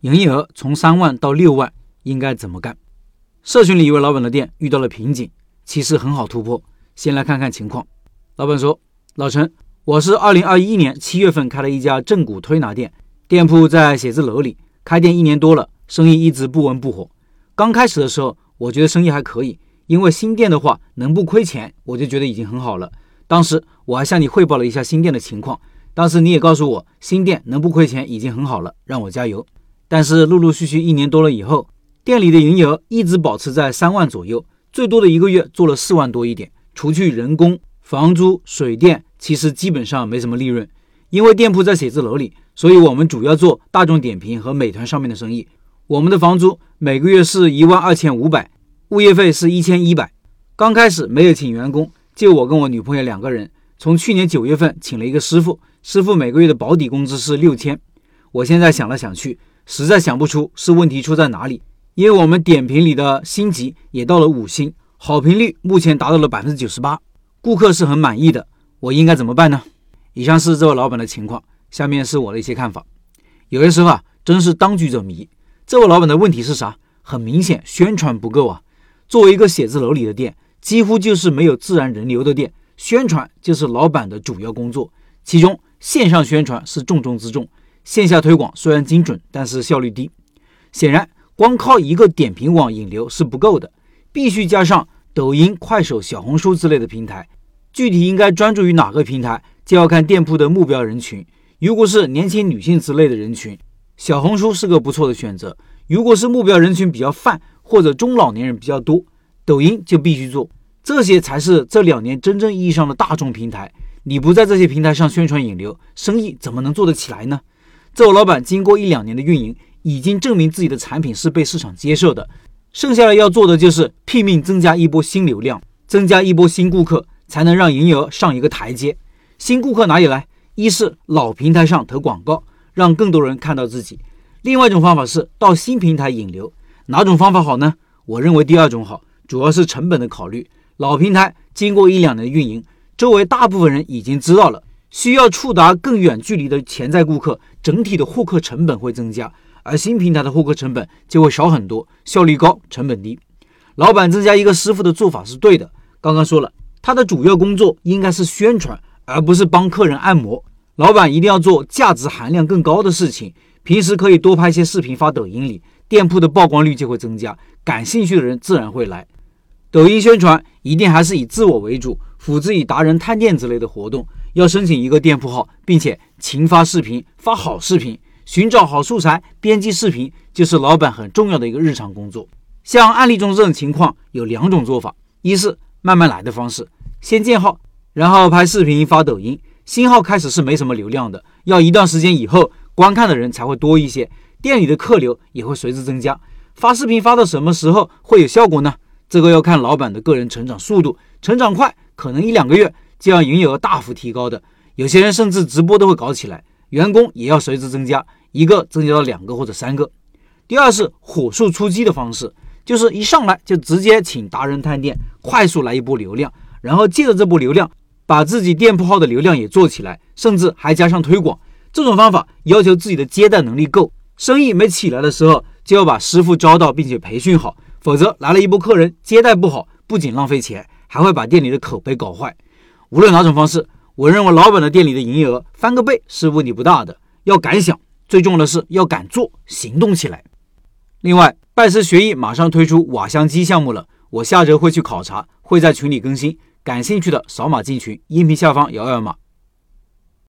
营业额从三万到六万，应该怎么干？社群里一位老板的店遇到了瓶颈，其实很好突破。先来看看情况。老板说：“老陈，我是二零二一年七月份开了一家正骨推拿店，店铺在写字楼里，开店一年多了，生意一直不温不火。刚开始的时候，我觉得生意还可以，因为新店的话能不亏钱，我就觉得已经很好了。当时我还向你汇报了一下新店的情况。”当时你也告诉我，新店能不亏钱已经很好了，让我加油。但是陆陆续续一年多了以后，店里的营业额一直保持在三万左右，最多的一个月做了四万多一点。除去人工、房租、水电，其实基本上没什么利润。因为店铺在写字楼里，所以我们主要做大众点评和美团上面的生意。我们的房租每个月是一万二千五百，物业费是一千一百。刚开始没有请员工，就我跟我女朋友两个人。从去年九月份请了一个师傅。师傅每个月的保底工资是六千，我现在想了想去，实在想不出是问题出在哪里。因为我们点评里的星级也到了五星，好评率目前达到了百分之九十八，顾客是很满意的。我应该怎么办呢？以上是这位老板的情况，下面是我的一些看法。有些时候啊，真是当局者迷。这位老板的问题是啥？很明显，宣传不够啊。作为一个写字楼里的店，几乎就是没有自然人流的店，宣传就是老板的主要工作，其中。线上宣传是重中之重，线下推广虽然精准，但是效率低。显然，光靠一个点评网引流是不够的，必须加上抖音、快手、小红书之类的平台。具体应该专注于哪个平台，就要看店铺的目标人群。如果是年轻女性之类的人群，小红书是个不错的选择；如果是目标人群比较泛或者中老年人比较多，抖音就必须做。这些才是这两年真正意义上的大众平台。你不在这些平台上宣传引流，生意怎么能做得起来呢？这位老板经过一两年的运营，已经证明自己的产品是被市场接受的。剩下的要做的就是拼命增加一波新流量，增加一波新顾客，才能让营业额上一个台阶。新顾客哪里来？一是老平台上投广告，让更多人看到自己；另外一种方法是到新平台引流。哪种方法好呢？我认为第二种好，主要是成本的考虑。老平台经过一两年的运营。周围大部分人已经知道了，需要触达更远距离的潜在顾客，整体的获客成本会增加，而新平台的获客成本就会少很多，效率高，成本低。老板增加一个师傅的做法是对的。刚刚说了，他的主要工作应该是宣传，而不是帮客人按摩。老板一定要做价值含量更高的事情，平时可以多拍些视频发抖音里，店铺的曝光率就会增加，感兴趣的人自然会来。抖音宣传一定还是以自我为主。辅之以达人探店之类的活动，要申请一个店铺号，并且勤发视频，发好视频，寻找好素材，编辑视频，就是老板很重要的一个日常工作。像案例中这种情况，有两种做法：一是慢慢来的方式，先建号，然后拍视频发抖音。新号开始是没什么流量的，要一段时间以后，观看的人才会多一些，店里的客流也会随之增加。发视频发到什么时候会有效果呢？这个要看老板的个人成长速度，成长快。可能一两个月就要营业额大幅提高的，有些人甚至直播都会搞起来，员工也要随之增加，一个增加到两个或者三个。第二是火速出击的方式，就是一上来就直接请达人探店，快速来一波流量，然后借着这波流量把自己店铺号的流量也做起来，甚至还加上推广。这种方法要求自己的接待能力够，生意没起来的时候就要把师傅招到并且培训好，否则来了一波客人接待不好，不仅浪费钱。还会把店里的口碑搞坏。无论哪种方式，我认为老板的店里的营业额翻个倍是问题不大的。要敢想，最重要的是要敢做，行动起来。另外，拜师学艺马上推出瓦香鸡项目了，我下周会去考察，会在群里更新。感兴趣的扫码进群，音频下方摇摇码。